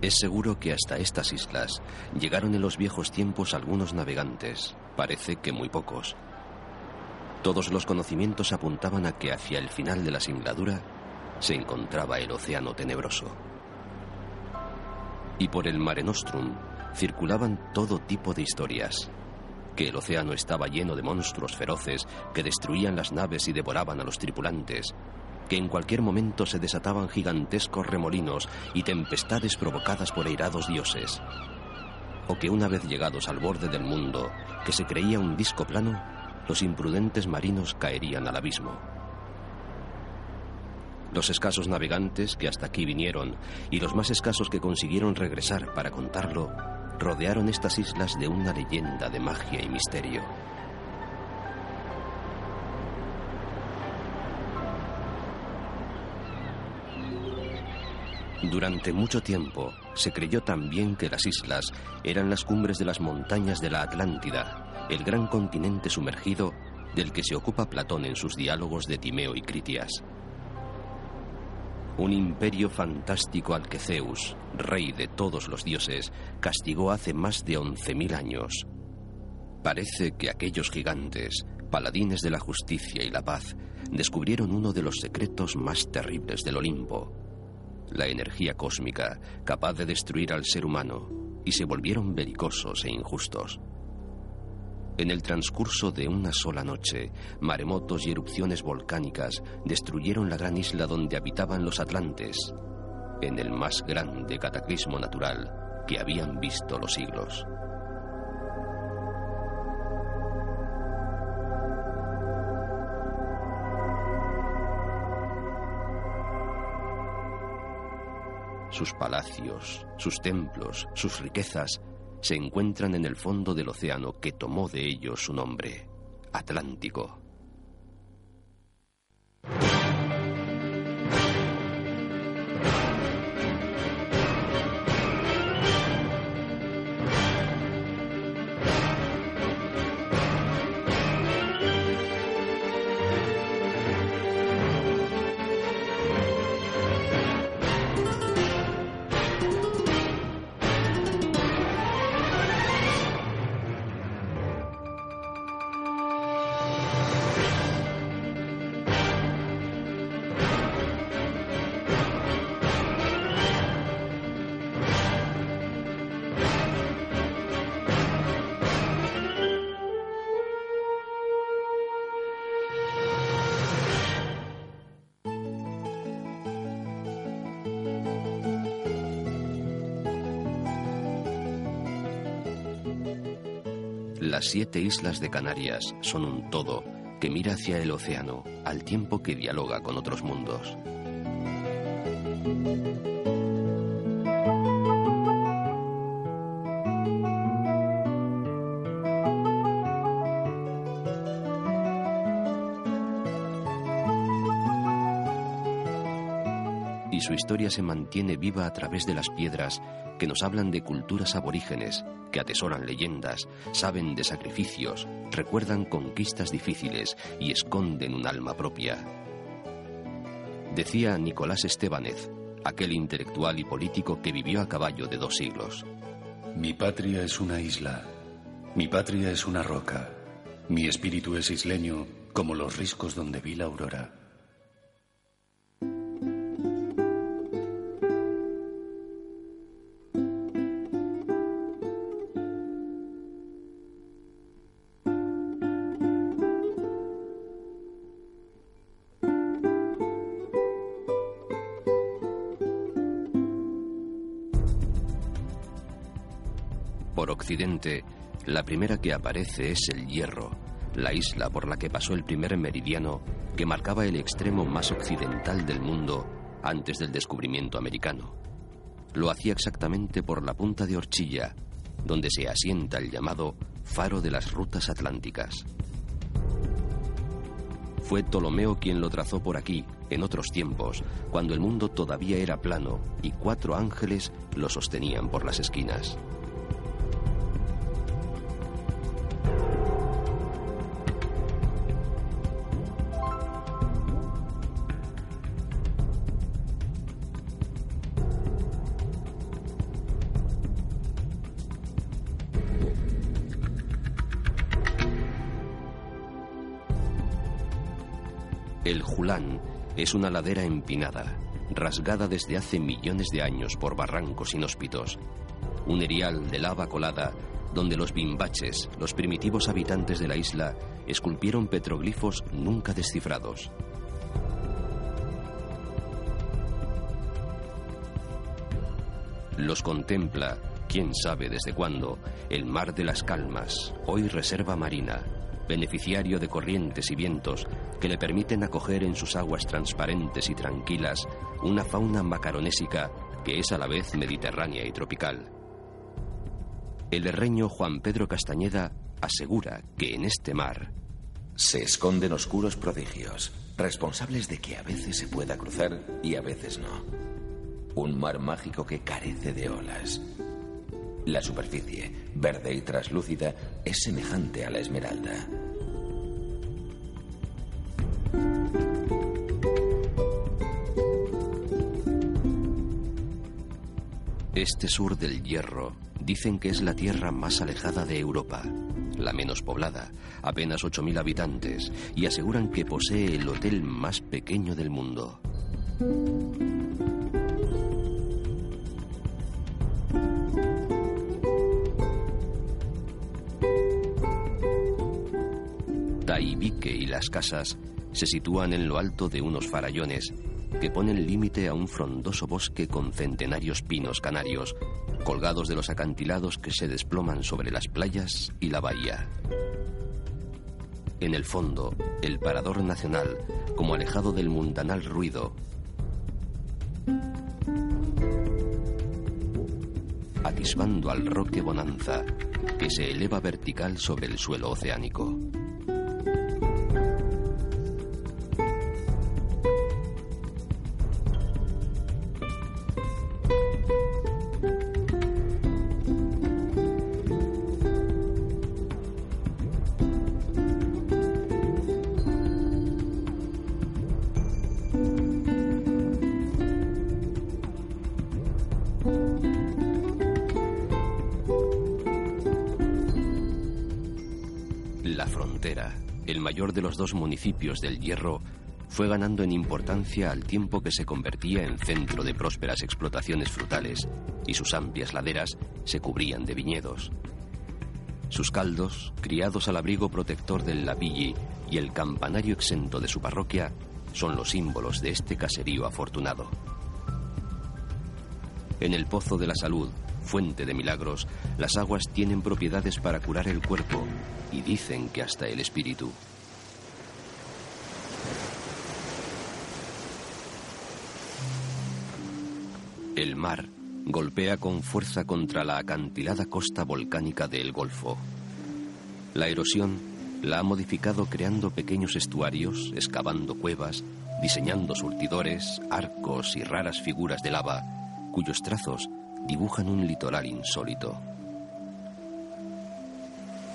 Es seguro que hasta estas islas llegaron en los viejos tiempos algunos navegantes, parece que muy pocos. Todos los conocimientos apuntaban a que hacia el final de la singladura se encontraba el océano tenebroso. Y por el Mare Nostrum circulaban todo tipo de historias. Que el océano estaba lleno de monstruos feroces que destruían las naves y devoraban a los tripulantes, que en cualquier momento se desataban gigantescos remolinos y tempestades provocadas por airados dioses, o que una vez llegados al borde del mundo, que se creía un disco plano, los imprudentes marinos caerían al abismo. Los escasos navegantes que hasta aquí vinieron y los más escasos que consiguieron regresar para contarlo, rodearon estas islas de una leyenda de magia y misterio. Durante mucho tiempo se creyó también que las islas eran las cumbres de las montañas de la Atlántida, el gran continente sumergido del que se ocupa Platón en sus diálogos de Timeo y Critias. Un imperio fantástico al que Zeus, rey de todos los dioses, castigó hace más de once mil años. Parece que aquellos gigantes, paladines de la justicia y la paz, descubrieron uno de los secretos más terribles del Olimpo, la energía cósmica capaz de destruir al ser humano, y se volvieron belicosos e injustos. En el transcurso de una sola noche, maremotos y erupciones volcánicas destruyeron la gran isla donde habitaban los atlantes, en el más grande cataclismo natural que habían visto los siglos. Sus palacios, sus templos, sus riquezas se encuentran en el fondo del océano que tomó de ellos su nombre, Atlántico. Las siete islas de Canarias son un todo que mira hacia el océano al tiempo que dialoga con otros mundos. Y su historia se mantiene viva a través de las piedras que nos hablan de culturas aborígenes, atesoran leyendas, saben de sacrificios, recuerdan conquistas difíciles y esconden un alma propia. Decía Nicolás Estebanez, aquel intelectual y político que vivió a caballo de dos siglos. Mi patria es una isla, mi patria es una roca, mi espíritu es isleño como los riscos donde vi la aurora. La primera que aparece es el Hierro, la isla por la que pasó el primer meridiano que marcaba el extremo más occidental del mundo antes del descubrimiento americano. Lo hacía exactamente por la punta de Horchilla, donde se asienta el llamado Faro de las Rutas Atlánticas. Fue Ptolomeo quien lo trazó por aquí, en otros tiempos, cuando el mundo todavía era plano y cuatro ángeles lo sostenían por las esquinas. Es una ladera empinada, rasgada desde hace millones de años por barrancos inhóspitos. Un erial de lava colada donde los bimbaches, los primitivos habitantes de la isla, esculpieron petroglifos nunca descifrados. Los contempla, quién sabe desde cuándo, el mar de las calmas, hoy reserva marina, beneficiario de corrientes y vientos que le permiten acoger en sus aguas transparentes y tranquilas una fauna macaronésica que es a la vez mediterránea y tropical. El herreño Juan Pedro Castañeda asegura que en este mar se esconden oscuros prodigios, responsables de que a veces se pueda cruzar y a veces no. Un mar mágico que carece de olas. La superficie, verde y traslúcida, es semejante a la esmeralda. Este sur del Hierro dicen que es la tierra más alejada de Europa, la menos poblada, apenas 8.000 habitantes, y aseguran que posee el hotel más pequeño del mundo. Las casas se sitúan en lo alto de unos farallones que ponen límite a un frondoso bosque con centenarios pinos canarios, colgados de los acantilados que se desploman sobre las playas y la bahía. En el fondo, el parador nacional, como alejado del mundanal ruido, atisbando al roque Bonanza, que se eleva vertical sobre el suelo oceánico. Dos municipios del Hierro fue ganando en importancia al tiempo que se convertía en centro de prósperas explotaciones frutales y sus amplias laderas se cubrían de viñedos. Sus caldos, criados al abrigo protector del Lavilli y el campanario exento de su parroquia, son los símbolos de este caserío afortunado. En el Pozo de la Salud, fuente de milagros, las aguas tienen propiedades para curar el cuerpo y dicen que hasta el espíritu. El mar golpea con fuerza contra la acantilada costa volcánica del Golfo. La erosión la ha modificado creando pequeños estuarios, excavando cuevas, diseñando surtidores, arcos y raras figuras de lava, cuyos trazos dibujan un litoral insólito.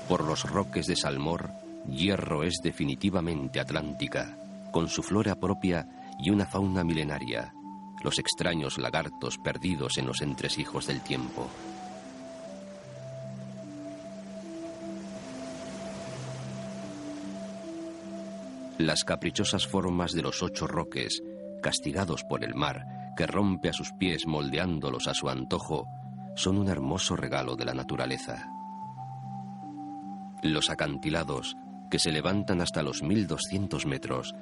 Por los roques de Salmor, Hierro es definitivamente atlántica, con su flora propia y una fauna milenaria, los extraños lagartos perdidos en los entresijos del tiempo. Las caprichosas formas de los ocho roques, castigados por el mar, que rompe a sus pies moldeándolos a su antojo, son un hermoso regalo de la naturaleza. Los acantilados, que se levantan hasta los 1200 metros,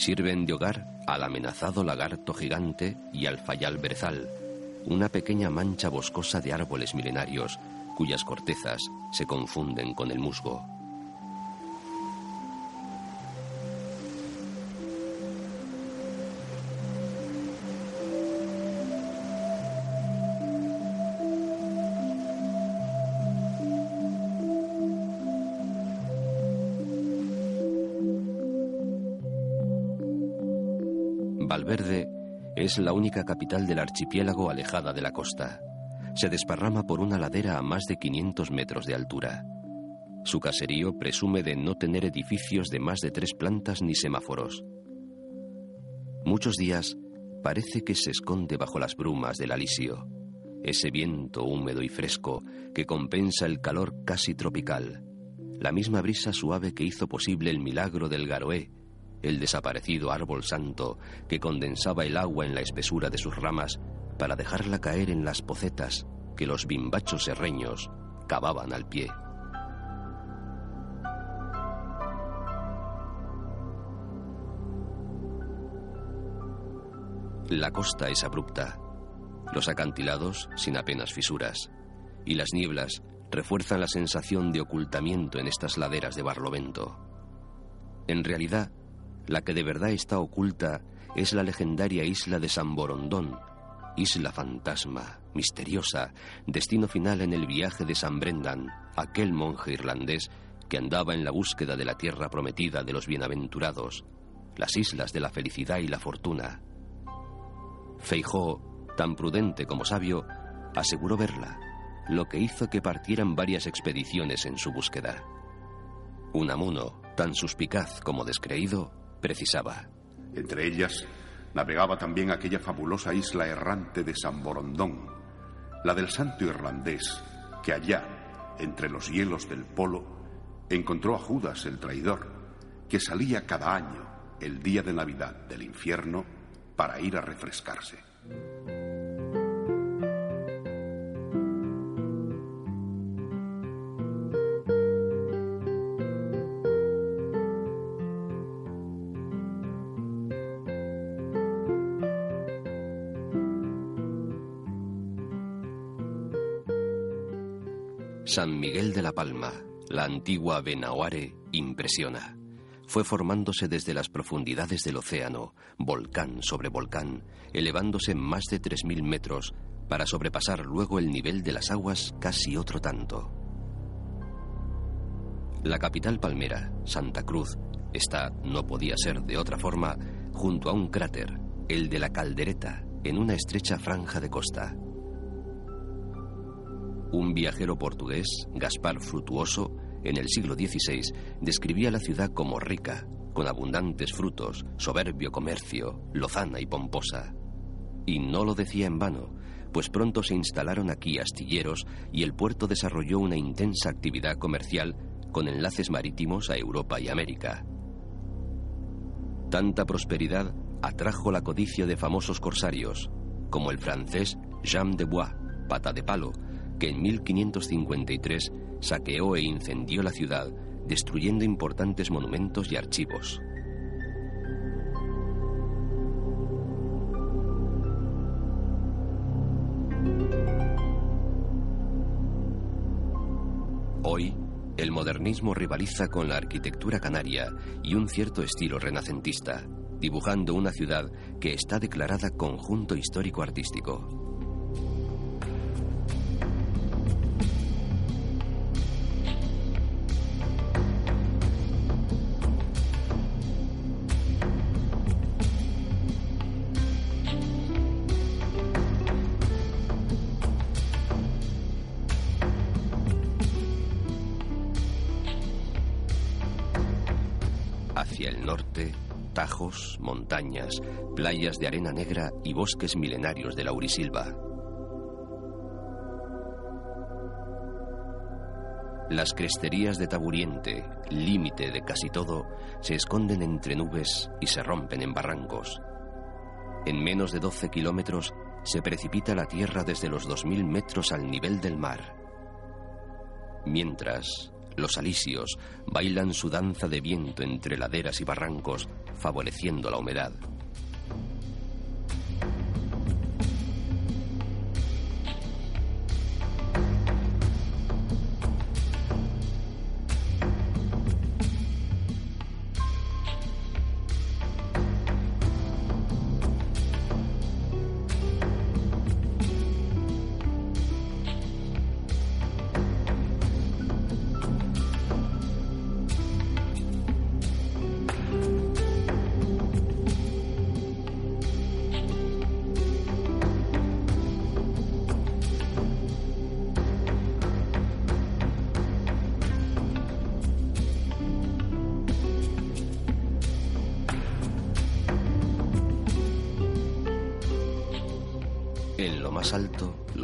sirven de hogar al amenazado lagarto gigante y al fayal berzal, una pequeña mancha boscosa de árboles milenarios cuyas cortezas se confunden con el musgo. Valverde es la única capital del archipiélago alejada de la costa. Se desparrama por una ladera a más de 500 metros de altura. Su caserío presume de no tener edificios de más de tres plantas ni semáforos. Muchos días parece que se esconde bajo las brumas del alisio, ese viento húmedo y fresco que compensa el calor casi tropical, la misma brisa suave que hizo posible el milagro del Garoé el desaparecido árbol santo que condensaba el agua en la espesura de sus ramas para dejarla caer en las pocetas que los bimbachos serreños cavaban al pie. La costa es abrupta, los acantilados sin apenas fisuras, y las nieblas refuerzan la sensación de ocultamiento en estas laderas de Barlovento. En realidad, la que de verdad está oculta es la legendaria isla de San Borondón, isla fantasma, misteriosa, destino final en el viaje de San Brendan, aquel monje irlandés que andaba en la búsqueda de la tierra prometida de los bienaventurados, las islas de la felicidad y la fortuna. Feijó, tan prudente como sabio, aseguró verla, lo que hizo que partieran varias expediciones en su búsqueda. Unamuno, tan suspicaz como descreído, precisaba. Entre ellas, navegaba también aquella fabulosa isla errante de San Borondón, la del santo irlandés, que allá, entre los hielos del polo, encontró a Judas el traidor, que salía cada año, el día de Navidad del infierno, para ir a refrescarse. San Miguel de la Palma, la antigua Benahuare, impresiona. Fue formándose desde las profundidades del océano, volcán sobre volcán, elevándose más de 3.000 metros para sobrepasar luego el nivel de las aguas casi otro tanto. La capital palmera, Santa Cruz, está, no podía ser de otra forma, junto a un cráter, el de la Caldereta, en una estrecha franja de costa. Un viajero portugués, Gaspar Frutuoso, en el siglo XVI, describía la ciudad como rica, con abundantes frutos, soberbio comercio, lozana y pomposa. Y no lo decía en vano, pues pronto se instalaron aquí astilleros y el puerto desarrolló una intensa actividad comercial con enlaces marítimos a Europa y América. Tanta prosperidad atrajo la codicia de famosos corsarios, como el francés Jean de Bois, pata de palo, que en 1553 saqueó e incendió la ciudad, destruyendo importantes monumentos y archivos. Hoy, el modernismo rivaliza con la arquitectura canaria y un cierto estilo renacentista, dibujando una ciudad que está declarada conjunto histórico montañas, playas de arena negra y bosques milenarios de laurisilva. Las cresterías de Taburiente, límite de casi todo, se esconden entre nubes y se rompen en barrancos. En menos de 12 kilómetros se precipita la tierra desde los 2.000 metros al nivel del mar. Mientras, los alisios bailan su danza de viento entre laderas y barrancos, favoreciendo la humedad.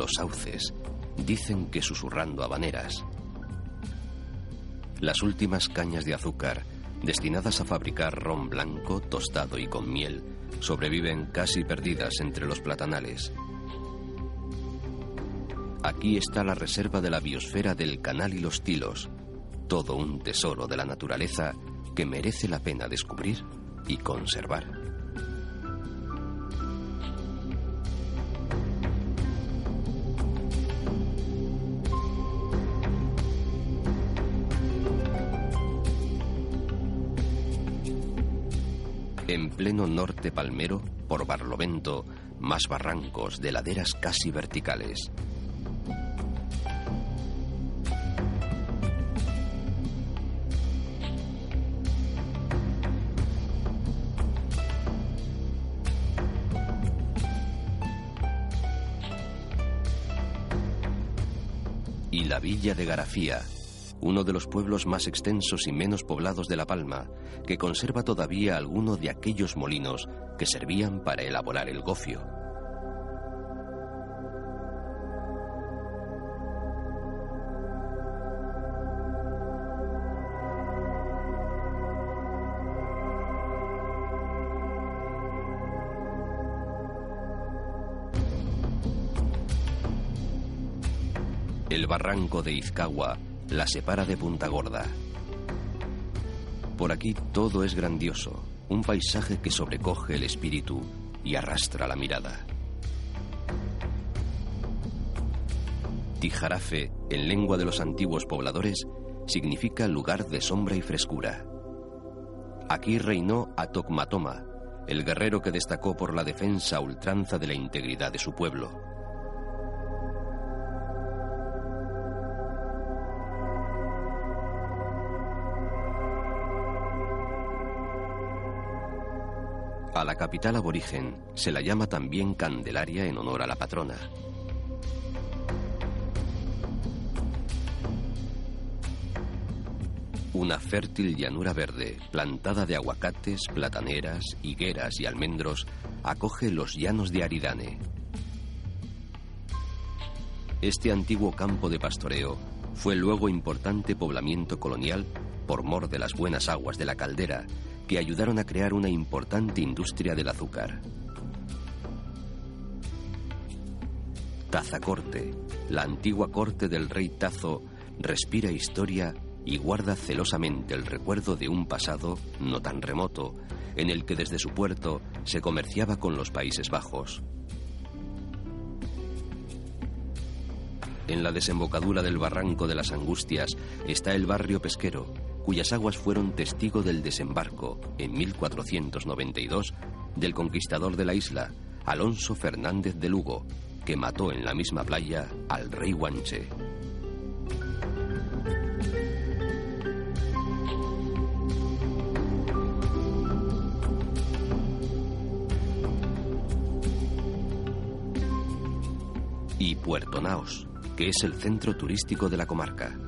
Los sauces, dicen que susurrando habaneras. Las últimas cañas de azúcar, destinadas a fabricar ron blanco, tostado y con miel, sobreviven casi perdidas entre los platanales. Aquí está la reserva de la biosfera del canal y los tilos, todo un tesoro de la naturaleza que merece la pena descubrir y conservar. Norte palmero, por Barlovento, más barrancos de laderas casi verticales. Y la villa de Garafía, uno de los pueblos más extensos y menos poblados de La Palma, que conserva todavía alguno de aquellos molinos que servían para elaborar el gofio. El barranco de Izcagua la separa de Punta Gorda. Por aquí todo es grandioso, un paisaje que sobrecoge el espíritu y arrastra la mirada. Tijarafe, en lengua de los antiguos pobladores, significa lugar de sombra y frescura. Aquí reinó Atokmatoma, el guerrero que destacó por la defensa ultranza de la integridad de su pueblo. A la capital aborigen se la llama también Candelaria en honor a la patrona. Una fértil llanura verde, plantada de aguacates, plataneras, higueras y almendros, acoge los llanos de Aridane. Este antiguo campo de pastoreo fue luego importante poblamiento colonial por mor de las buenas aguas de la caldera que ayudaron a crear una importante industria del azúcar. Tazacorte, la antigua corte del rey Tazo, respira historia y guarda celosamente el recuerdo de un pasado no tan remoto, en el que desde su puerto se comerciaba con los Países Bajos. En la desembocadura del barranco de las Angustias está el barrio pesquero, cuyas aguas fueron testigo del desembarco, en 1492, del conquistador de la isla, Alonso Fernández de Lugo, que mató en la misma playa al rey Guanche. Y Puerto Naos, que es el centro turístico de la comarca.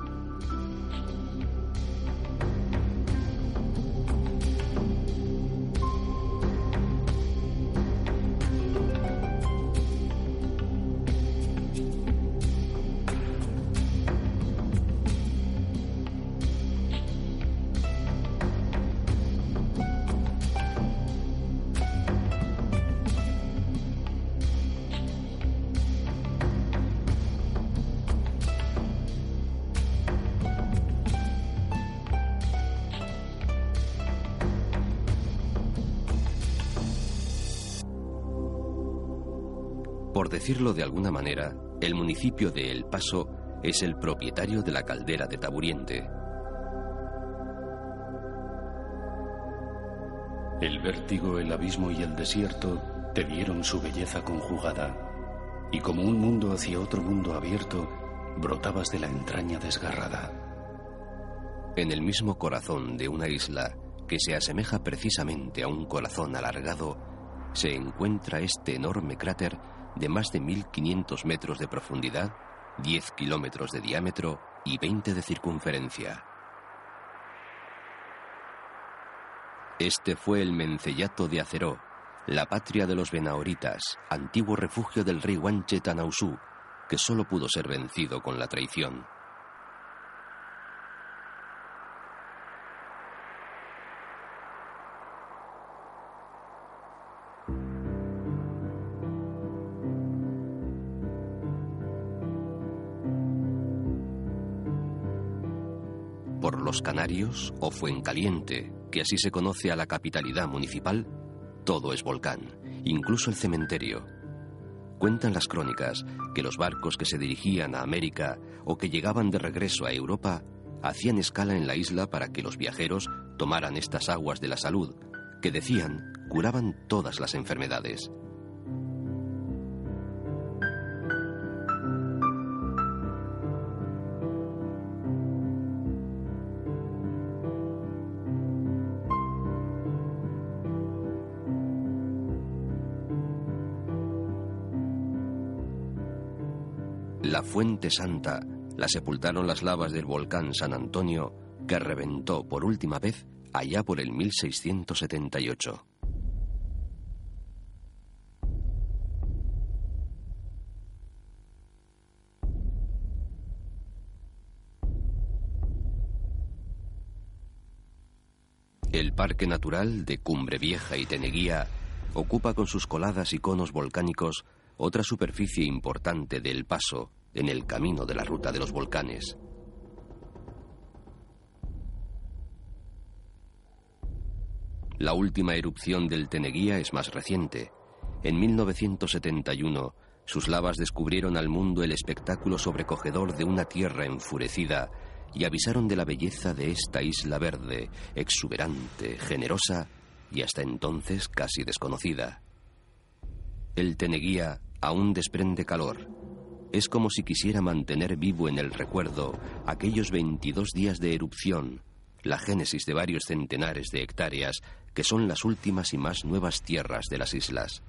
Decirlo de alguna manera, el municipio de El Paso es el propietario de la caldera de Taburiente. El vértigo, el abismo y el desierto te dieron su belleza conjugada, y como un mundo hacia otro mundo abierto, brotabas de la entraña desgarrada. En el mismo corazón de una isla que se asemeja precisamente a un corazón alargado, se encuentra este enorme cráter de más de 1500 metros de profundidad, 10 kilómetros de diámetro y 20 de circunferencia. Este fue el Mencellato de Aceró, la patria de los Benaoritas, antiguo refugio del rey Wanche Tanausú, que solo pudo ser vencido con la traición. Los Canarios o Fuencaliente, que así se conoce a la capitalidad municipal, todo es volcán, incluso el cementerio. Cuentan las crónicas que los barcos que se dirigían a América o que llegaban de regreso a Europa hacían escala en la isla para que los viajeros tomaran estas aguas de la salud, que decían curaban todas las enfermedades. Fuente Santa la sepultaron las lavas del volcán San Antonio, que reventó por última vez allá por el 1678. El Parque Natural de Cumbre Vieja y Teneguía ocupa con sus coladas y conos volcánicos otra superficie importante del Paso, en el camino de la ruta de los volcanes. La última erupción del Teneguía es más reciente. En 1971, sus lavas descubrieron al mundo el espectáculo sobrecogedor de una tierra enfurecida y avisaron de la belleza de esta isla verde, exuberante, generosa y hasta entonces casi desconocida. El Teneguía aún desprende calor, es como si quisiera mantener vivo en el recuerdo aquellos 22 días de erupción, la génesis de varios centenares de hectáreas que son las últimas y más nuevas tierras de las islas.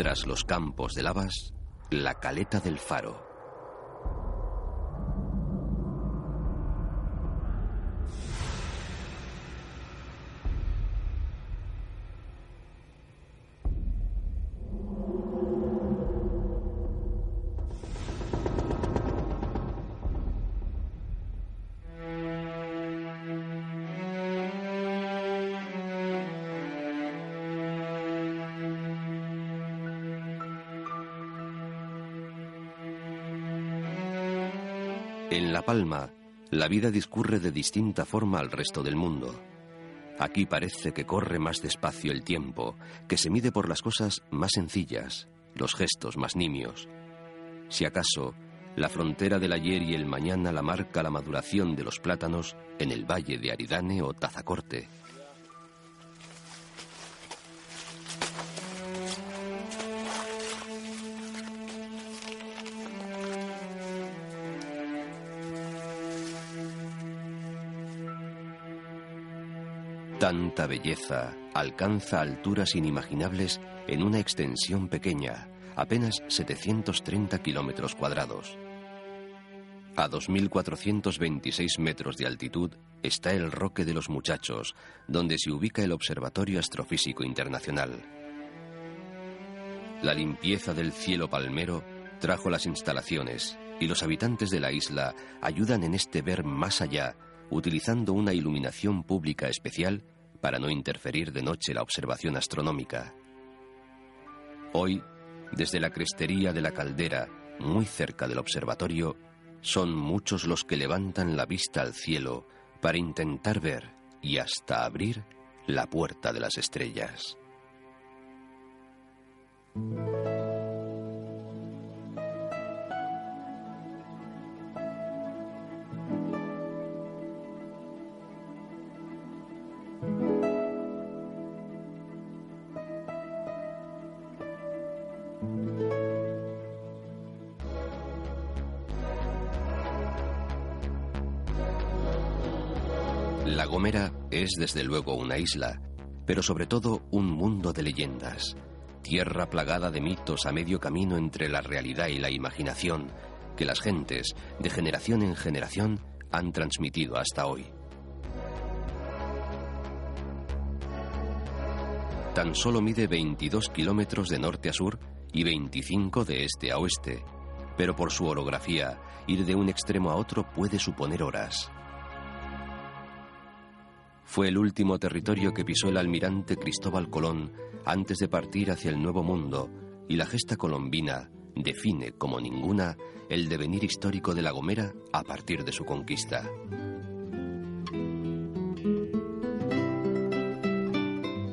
Tras los campos de lavas, la caleta del faro. En La Palma, la vida discurre de distinta forma al resto del mundo. Aquí parece que corre más despacio el tiempo, que se mide por las cosas más sencillas, los gestos más nimios. Si acaso, la frontera del ayer y el mañana la marca la maduración de los plátanos en el valle de Aridane o Tazacorte. Tanta belleza alcanza alturas inimaginables en una extensión pequeña, apenas 730 kilómetros cuadrados. A 2.426 metros de altitud está el Roque de los Muchachos, donde se ubica el Observatorio Astrofísico Internacional. La limpieza del cielo palmero trajo las instalaciones y los habitantes de la isla ayudan en este ver más allá utilizando una iluminación pública especial para no interferir de noche la observación astronómica. Hoy, desde la crestería de la caldera, muy cerca del observatorio, son muchos los que levantan la vista al cielo para intentar ver y hasta abrir la puerta de las estrellas. Gomera es desde luego una isla, pero sobre todo un mundo de leyendas, tierra plagada de mitos a medio camino entre la realidad y la imaginación que las gentes, de generación en generación, han transmitido hasta hoy. Tan solo mide 22 kilómetros de norte a sur y 25 de este a oeste, pero por su orografía, ir de un extremo a otro puede suponer horas. Fue el último territorio que pisó el almirante Cristóbal Colón antes de partir hacia el Nuevo Mundo, y la gesta colombina define como ninguna el devenir histórico de La Gomera a partir de su conquista.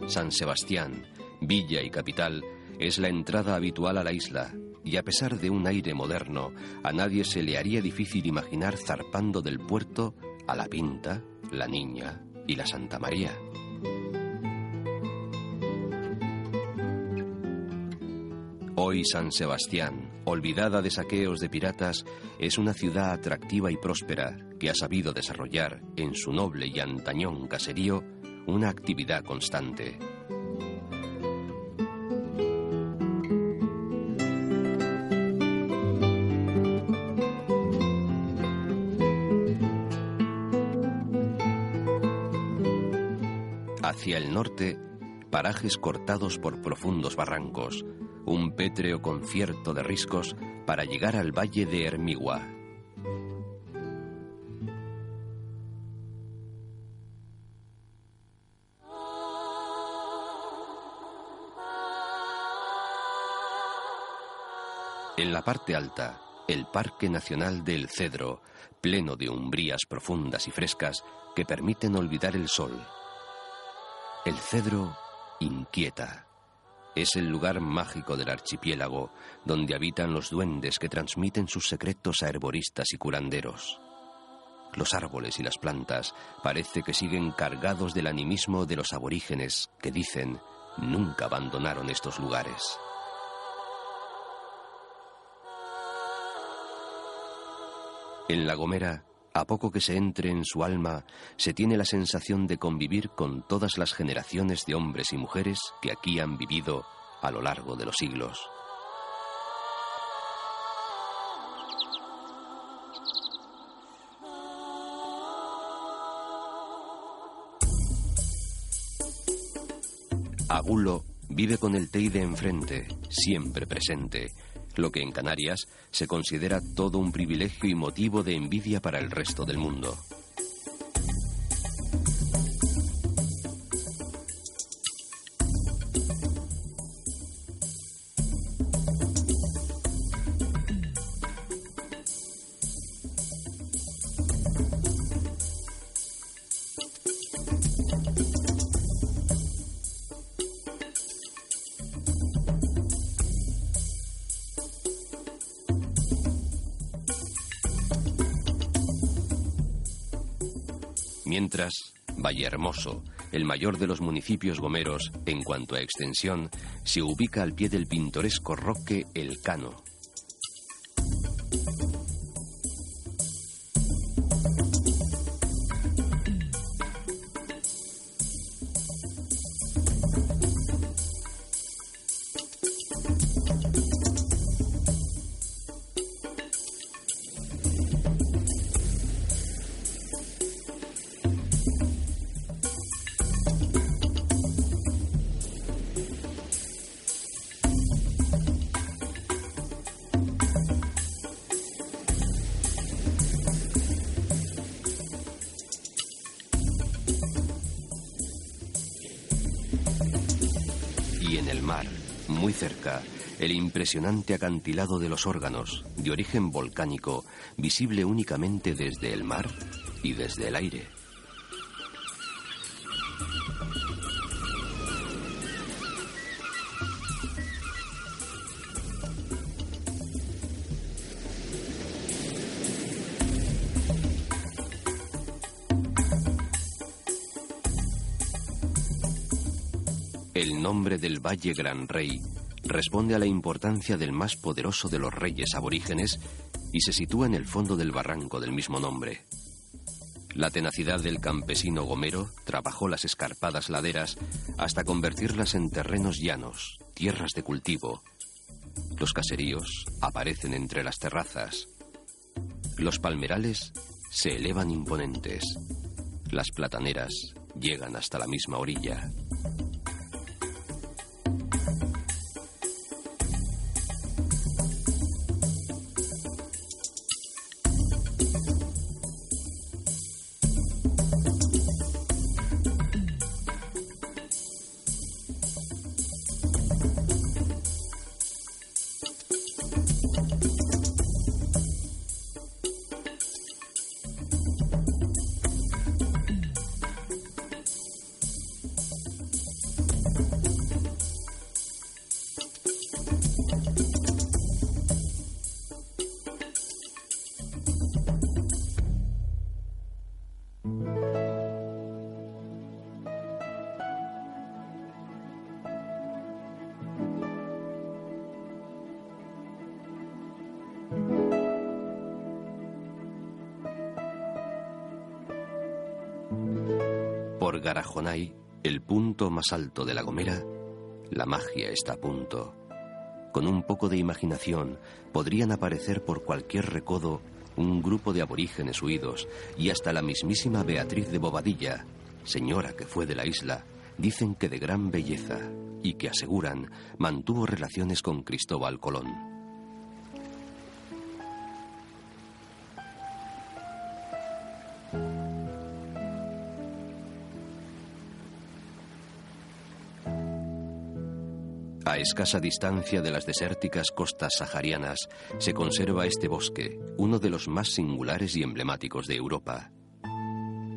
San Sebastián, villa y capital, es la entrada habitual a la isla, y a pesar de un aire moderno, a nadie se le haría difícil imaginar zarpando del puerto a la Pinta, la Niña, y la Santa María. Hoy San Sebastián, olvidada de saqueos de piratas, es una ciudad atractiva y próspera que ha sabido desarrollar en su noble y antañón caserío una actividad constante. Hacia el norte, parajes cortados por profundos barrancos, un pétreo concierto de riscos para llegar al valle de Hermigua. En la parte alta, el Parque Nacional del Cedro, pleno de umbrías profundas y frescas que permiten olvidar el sol. El cedro inquieta. Es el lugar mágico del archipiélago donde habitan los duendes que transmiten sus secretos a herboristas y curanderos. Los árboles y las plantas parece que siguen cargados del animismo de los aborígenes que dicen nunca abandonaron estos lugares. En La Gomera a poco que se entre en su alma, se tiene la sensación de convivir con todas las generaciones de hombres y mujeres que aquí han vivido a lo largo de los siglos. Agulo vive con el Teide enfrente, siempre presente, lo que en Canarias se considera todo un privilegio y motivo de envidia para el resto del mundo. Vallehermoso, el mayor de los municipios gomeros en cuanto a extensión, se ubica al pie del pintoresco roque El Cano, impresionante acantilado de los órganos, de origen volcánico, visible únicamente desde el mar y desde el aire. El nombre del Valle Gran Rey responde a la importancia del más poderoso de los reyes aborígenes y se sitúa en el fondo del barranco del mismo nombre. La tenacidad del campesino Gomero trabajó las escarpadas laderas hasta convertirlas en terrenos llanos, tierras de cultivo. Los caseríos aparecen entre las terrazas. Los palmerales se elevan imponentes. Las plataneras llegan hasta la misma orilla. El punto más alto de La Gomera, la magia está a punto. Con un poco de imaginación podrían aparecer por cualquier recodo un grupo de aborígenes huidos y hasta la mismísima Beatriz de Bobadilla, señora que fue de la isla, dicen que de gran belleza y que aseguran mantuvo relaciones con Cristóbal Colón. A escasa distancia de las desérticas costas saharianas se conserva este bosque, uno de los más singulares y emblemáticos de Europa.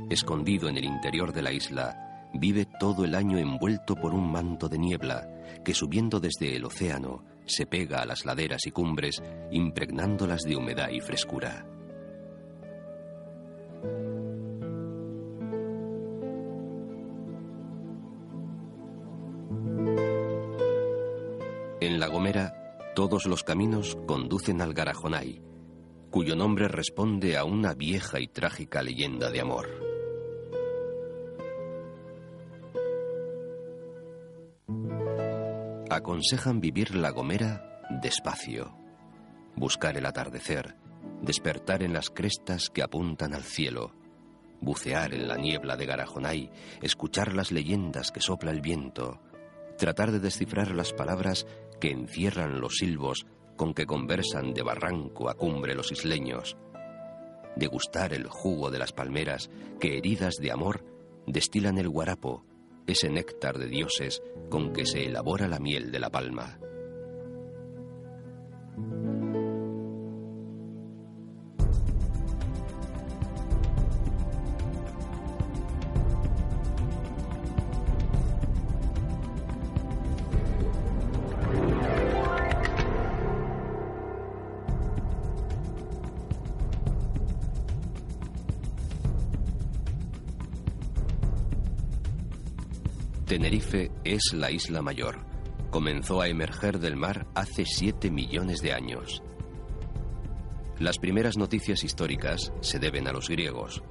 Escondido en el interior de la isla, vive todo el año envuelto por un manto de niebla que subiendo desde el océano se pega a las laderas y cumbres, impregnándolas de humedad y frescura. En La Gomera, todos los caminos conducen al Garajonay, cuyo nombre responde a una vieja y trágica leyenda de amor. Aconsejan vivir La Gomera despacio, buscar el atardecer, despertar en las crestas que apuntan al cielo, bucear en la niebla de Garajonay, escuchar las leyendas que sopla el viento, tratar de descifrar las palabras que encierran los silbos con que conversan de barranco a cumbre los isleños, degustar el jugo de las palmeras que heridas de amor destilan el guarapo, ese néctar de dioses con que se elabora la miel de la palma. Es la isla mayor. Comenzó a emerger del mar hace 7 millones de años. Las primeras noticias históricas se deben a los griegos.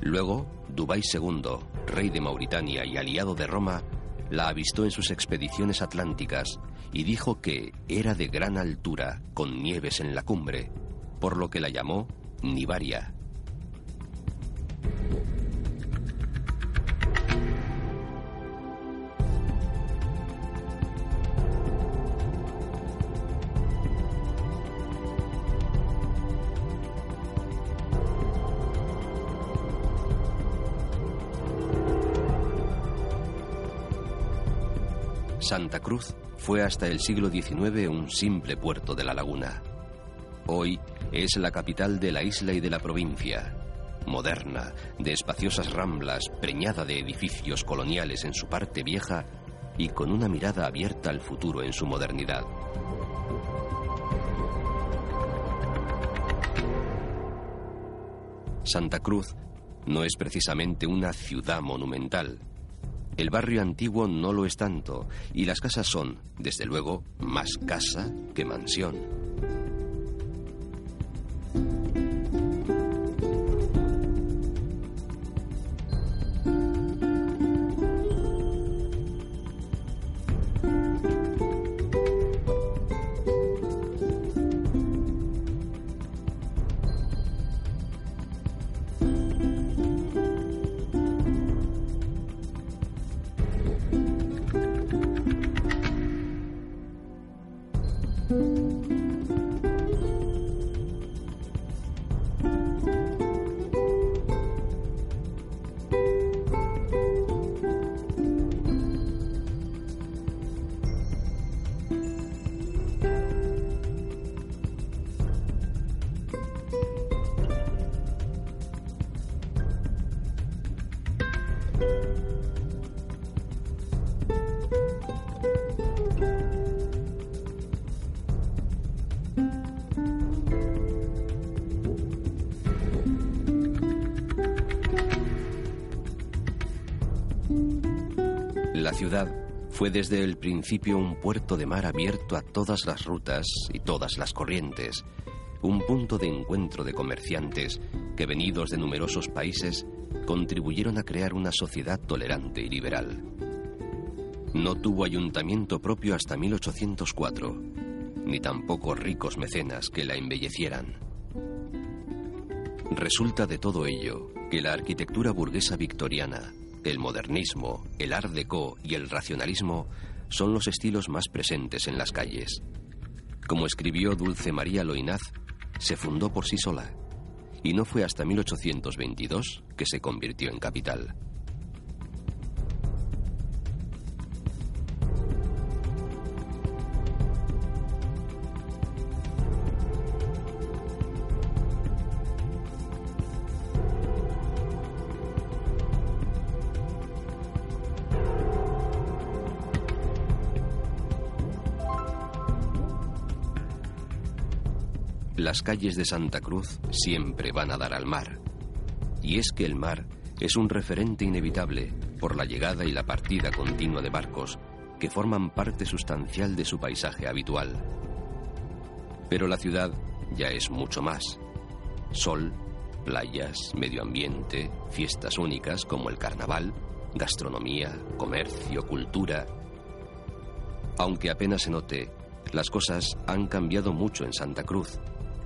Luego, Dubái II, rey de Mauritania y aliado de Roma, la avistó en sus expediciones atlánticas y dijo que era de gran altura, con nieves en la cumbre, por lo que la llamó Nivaria. Cruz fue hasta el siglo XIX un simple puerto de la laguna. Hoy es la capital de la isla y de la provincia. Moderna, de espaciosas ramblas, preñada de edificios coloniales en su parte vieja y con una mirada abierta al futuro en su modernidad. Santa Cruz no es precisamente una ciudad monumental, el barrio antiguo no lo es tanto y las casas son, desde luego, más casa que mansión. Fue desde el principio un puerto de mar abierto a todas las rutas y todas las corrientes, un punto de encuentro de comerciantes que, venidos de numerosos países, contribuyeron a crear una sociedad tolerante y liberal. No tuvo ayuntamiento propio hasta 1804, ni tampoco ricos mecenas que la embellecieran. Resulta de todo ello que la arquitectura burguesa victoriana, el modernismo, el art déco y el racionalismo son los estilos más presentes en las calles. Como escribió Dulce María Loinaz, se fundó por sí sola y no fue hasta 1822 que se convirtió en capital. Las calles de Santa Cruz siempre van a dar al mar. Y es que el mar es un referente inevitable por la llegada y la partida continua de barcos que forman parte sustancial de su paisaje habitual. Pero la ciudad ya es mucho más. Sol, playas, medio ambiente, fiestas únicas como el carnaval, gastronomía, comercio, cultura. Aunque apenas se note, las cosas han cambiado mucho en Santa Cruz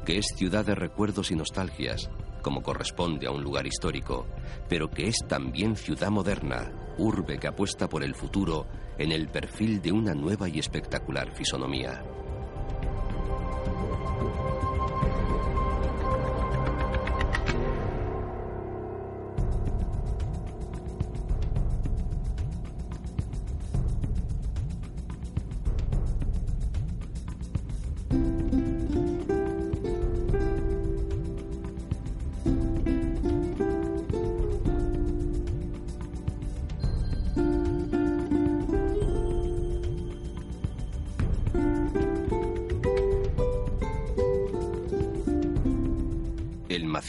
que es ciudad de recuerdos y nostalgias, como corresponde a un lugar histórico, pero que es también ciudad moderna, urbe que apuesta por el futuro en el perfil de una nueva y espectacular fisonomía.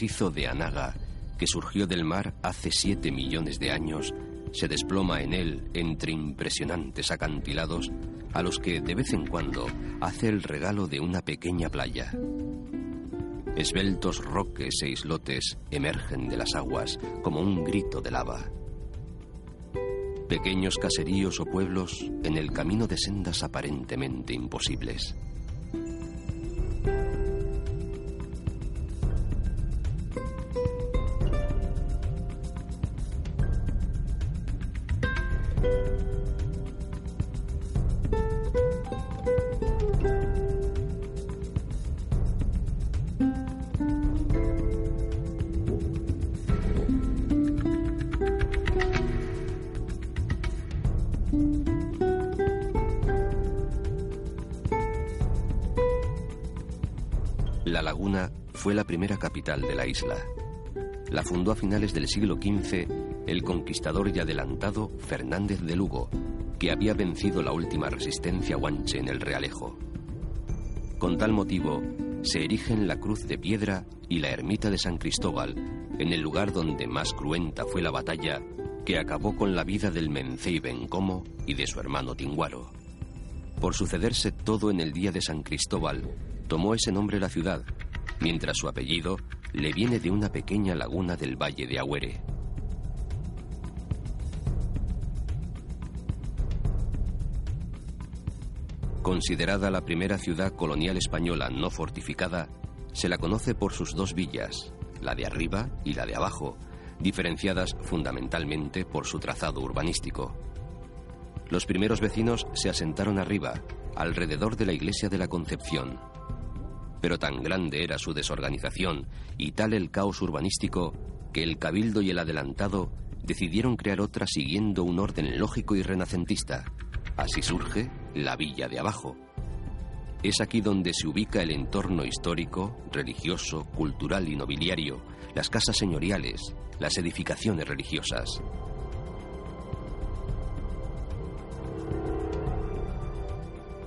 Macizo de Anaga, que surgió del mar hace siete millones de años, se desploma en él entre impresionantes acantilados a los que de vez en cuando hace el regalo de una pequeña playa. Esbeltos roques e islotes emergen de las aguas como un grito de lava. Pequeños caseríos o pueblos en el camino de sendas aparentemente imposibles. Capital de la isla. La fundó a finales del siglo XV el conquistador y adelantado Fernández de Lugo, que había vencido la última resistencia guanche en el Realejo. Con tal motivo, se erigen la cruz de piedra y la ermita de San Cristóbal en el lugar donde más cruenta fue la batalla que acabó con la vida del Mencey Bencomo y de su hermano Tinguaro. Por sucederse todo en el día de San Cristóbal, tomó ese nombre la ciudad, mientras su apellido le viene de una pequeña laguna del valle de Agüere. Considerada la primera ciudad colonial española no fortificada, se la conoce por sus dos villas, la de arriba y la de abajo, diferenciadas fundamentalmente por su trazado urbanístico. Los primeros vecinos se asentaron arriba, alrededor de la iglesia de la Concepción, pero tan grande era su desorganización y tal el caos urbanístico que el cabildo y el adelantado decidieron crear otra siguiendo un orden lógico y renacentista. Así surge la Villa de Abajo. Es aquí donde se ubica el entorno histórico, religioso, cultural y nobiliario, las casas señoriales, las edificaciones religiosas.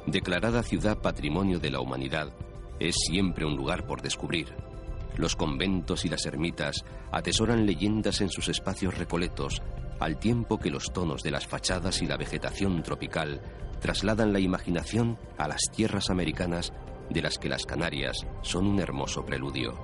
Declarada ciudad patrimonio de la humanidad, es siempre un lugar por descubrir. Los conventos y las ermitas atesoran leyendas en sus espacios recoletos, al tiempo que los tonos de las fachadas y la vegetación tropical trasladan la imaginación a las tierras americanas de las que las Canarias son un hermoso preludio.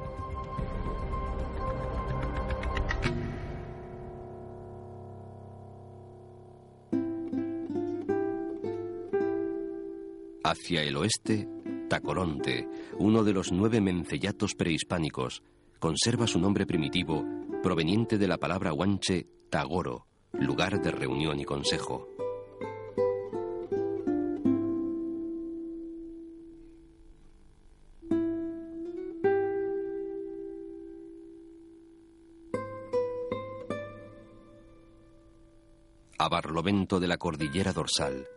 Hacia el oeste, Tacoronte, uno de los nueve mencellatos prehispánicos, conserva su nombre primitivo proveniente de la palabra guanche tagoro, lugar de reunión y consejo. A barlovento de la cordillera dorsal,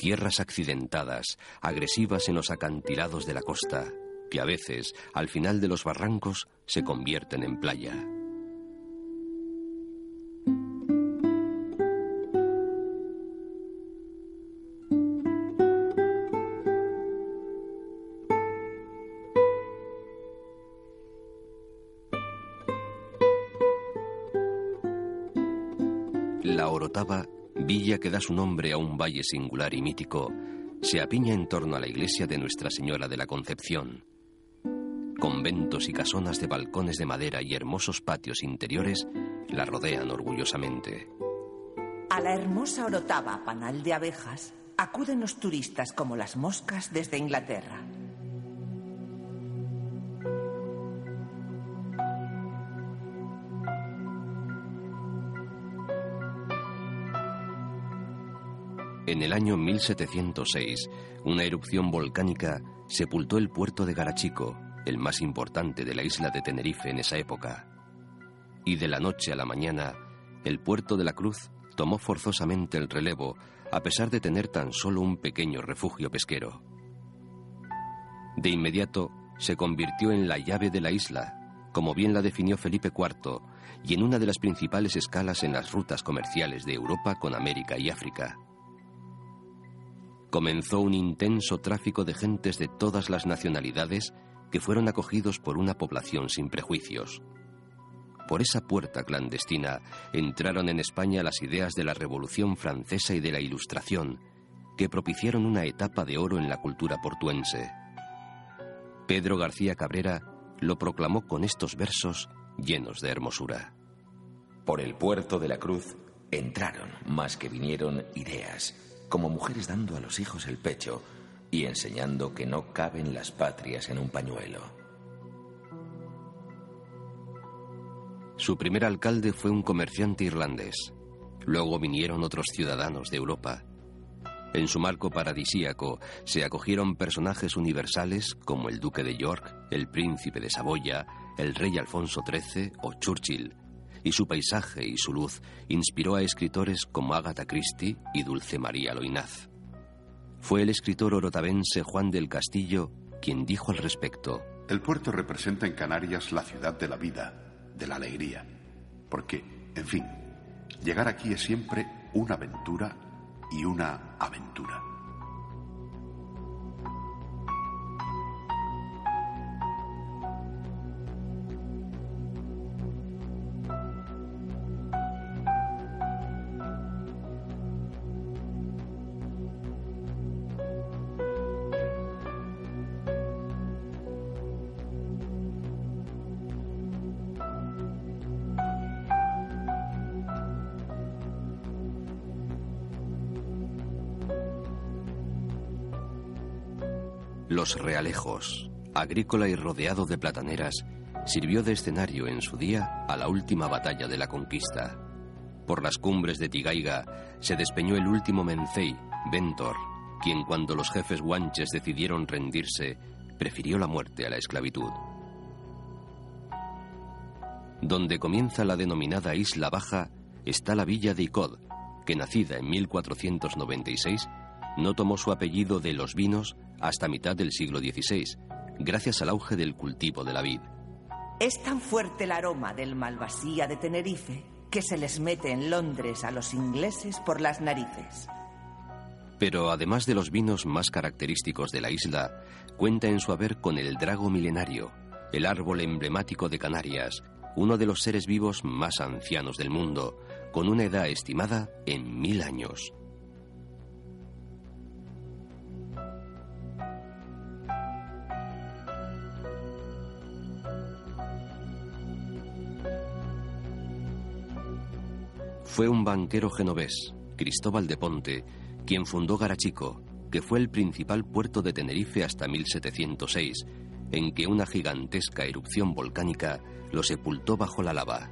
tierras accidentadas, agresivas en los acantilados de la costa, que a veces, al final de los barrancos, se convierten en playa. Que da su nombre a un valle singular y mítico, se apiña en torno a la iglesia de Nuestra Señora de la Concepción. Conventos y casonas de balcones de madera y hermosos patios interiores la rodean orgullosamente. A la hermosa Orotava, panal de abejas, acuden los turistas como las moscas desde Inglaterra. El año 1706, una erupción volcánica sepultó el puerto de Garachico, el más importante de la isla de Tenerife en esa época. Y de la noche a la mañana, el puerto de la Cruz tomó forzosamente el relevo, a pesar de tener tan solo un pequeño refugio pesquero. De inmediato se convirtió en la llave de la isla, como bien la definió Felipe IV, y en una de las principales escalas en las rutas comerciales de Europa con América y África comenzó un intenso tráfico de gentes de todas las nacionalidades que fueron acogidos por una población sin prejuicios. Por esa puerta clandestina entraron en España las ideas de la Revolución Francesa y de la Ilustración, que propiciaron una etapa de oro en la cultura portuense. Pedro García Cabrera lo proclamó con estos versos llenos de hermosura. Por el puerto de la cruz entraron, más que vinieron, ideas como mujeres dando a los hijos el pecho y enseñando que no caben las patrias en un pañuelo. Su primer alcalde fue un comerciante irlandés. Luego vinieron otros ciudadanos de Europa. En su marco paradisíaco se acogieron personajes universales como el duque de York, el príncipe de Saboya, el rey Alfonso XIII o Churchill, y su paisaje y su luz inspiró a escritores como Agatha Christie y Dulce María Loinaz. Fue el escritor orotavense Juan del Castillo quien dijo al respecto: El puerto representa en Canarias la ciudad de la vida, de la alegría, porque, en fin, llegar aquí es siempre una aventura y una aventura. Los Realejos, agrícola y rodeado de plataneras, sirvió de escenario en su día a la última batalla de la conquista. Por las cumbres de Tigaiga se despeñó el último Mencey, Ventor, quien cuando los jefes guanches decidieron rendirse, prefirió la muerte a la esclavitud. Donde comienza la denominada Isla Baja está la villa de Icod, que nacida en 1496 no tomó su apellido de los vinos hasta mitad del siglo XVI, gracias al auge del cultivo de la vid. Es tan fuerte el aroma del Malvasía de Tenerife que se les mete en Londres a los ingleses por las narices. Pero además de los vinos más característicos de la isla, cuenta en su haber con el drago milenario, el árbol emblemático de Canarias, uno de los seres vivos más ancianos del mundo, con una edad estimada en mil años. Fue un banquero genovés, Cristóbal de Ponte, quien fundó Garachico, que fue el principal puerto de Tenerife hasta 1706, en que una gigantesca erupción volcánica lo sepultó bajo la lava.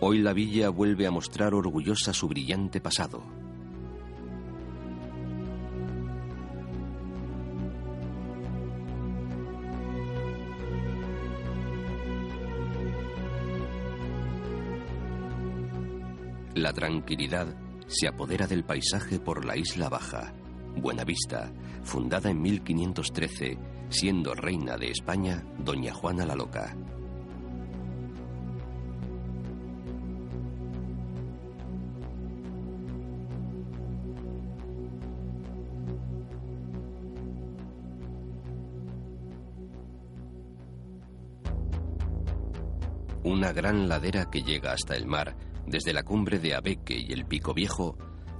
Hoy la villa vuelve a mostrar orgullosa su brillante pasado. La tranquilidad se apodera del paisaje por la isla baja, Buenavista, fundada en 1513, siendo reina de España doña Juana la Loca. Una gran ladera que llega hasta el mar desde la cumbre de Abeque y el Pico Viejo,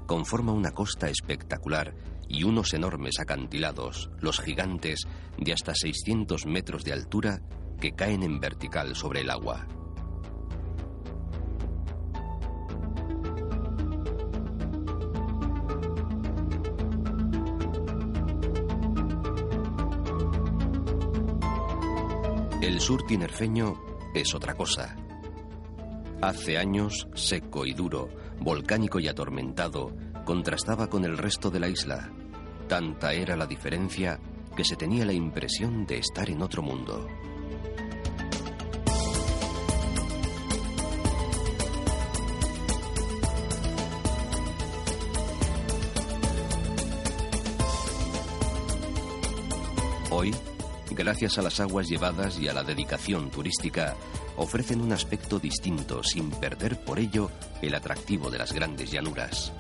conforma una costa espectacular y unos enormes acantilados, los gigantes, de hasta 600 metros de altura que caen en vertical sobre el agua. El sur tinerfeño es otra cosa. Hace años, seco y duro, volcánico y atormentado, contrastaba con el resto de la isla. Tanta era la diferencia que se tenía la impresión de estar en otro mundo. Hoy, gracias a las aguas llevadas y a la dedicación turística, ofrecen un aspecto distinto sin perder por ello el atractivo de las grandes llanuras.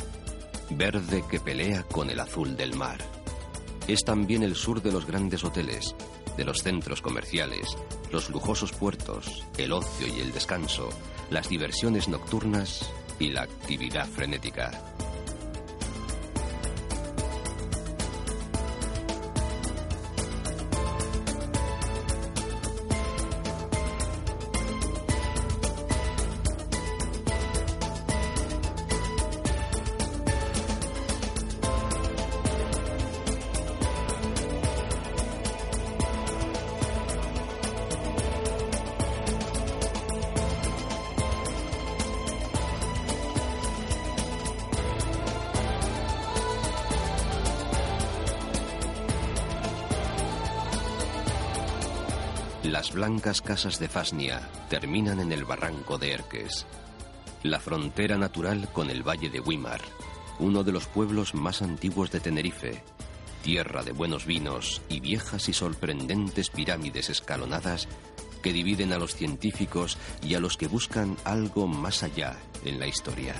Verde que pelea con el azul del mar. Es también el sur de los grandes hoteles, de los centros comerciales, los lujosos puertos, el ocio y el descanso, las diversiones nocturnas y la actividad frenética. Blancas casas de Fasnia terminan en el barranco de Erques, la frontera natural con el valle de Wimar, uno de los pueblos más antiguos de Tenerife, tierra de buenos vinos y viejas y sorprendentes pirámides escalonadas que dividen a los científicos y a los que buscan algo más allá en la historia.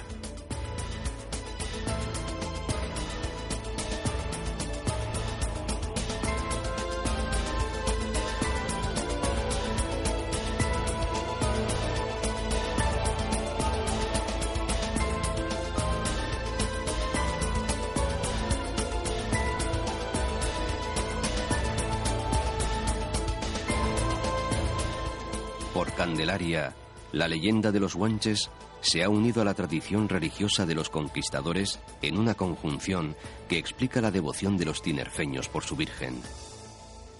Candelaria, la leyenda de los guanches se ha unido a la tradición religiosa de los conquistadores en una conjunción que explica la devoción de los tinerfeños por su Virgen.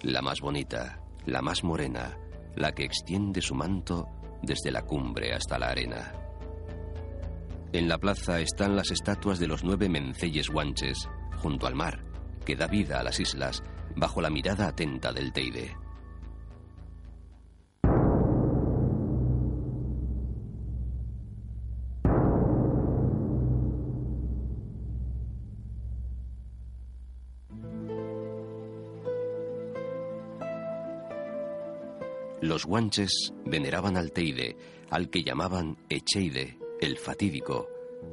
La más bonita, la más morena, la que extiende su manto desde la cumbre hasta la arena. En la plaza están las estatuas de los nueve menceyes guanches, junto al mar, que da vida a las islas, bajo la mirada atenta del Teide. Los guanches veneraban al Teide, al que llamaban Echeide, el fatídico,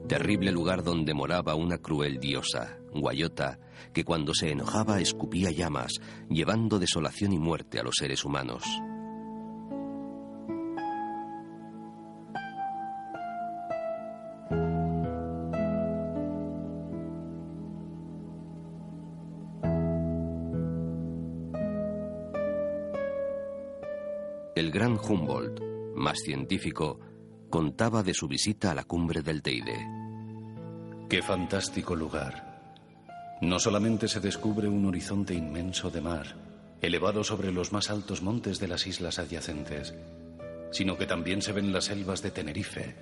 terrible lugar donde moraba una cruel diosa, Guayota, que cuando se enojaba escupía llamas, llevando desolación y muerte a los seres humanos. Humboldt, más científico, contaba de su visita a la cumbre del Teide. Qué fantástico lugar. No solamente se descubre un horizonte inmenso de mar, elevado sobre los más altos montes de las islas adyacentes, sino que también se ven las selvas de Tenerife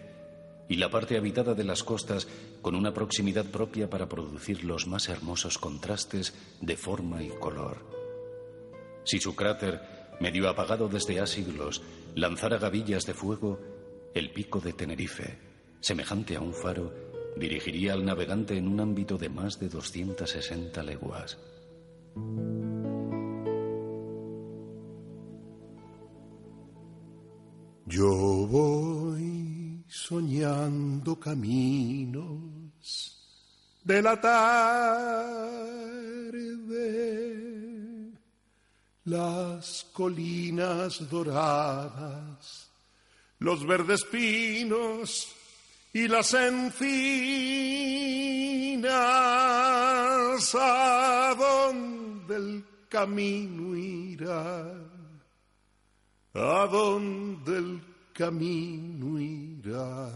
y la parte habitada de las costas con una proximidad propia para producir los más hermosos contrastes de forma y color. Si su cráter medio apagado desde ha siglos, lanzara gavillas de fuego, el pico de Tenerife, semejante a un faro, dirigiría al navegante en un ámbito de más de 260 leguas. Yo voy soñando caminos de la tarde las colinas doradas, los verdes pinos y las encinas, a donde el camino irá, a donde el camino irá.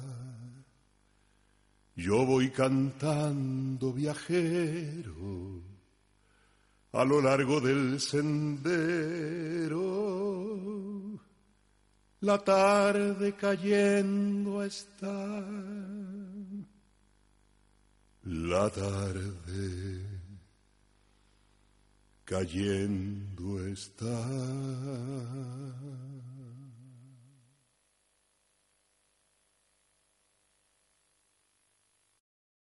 Yo voy cantando viajero a lo largo del sendero. La tarde cayendo está. La tarde cayendo está.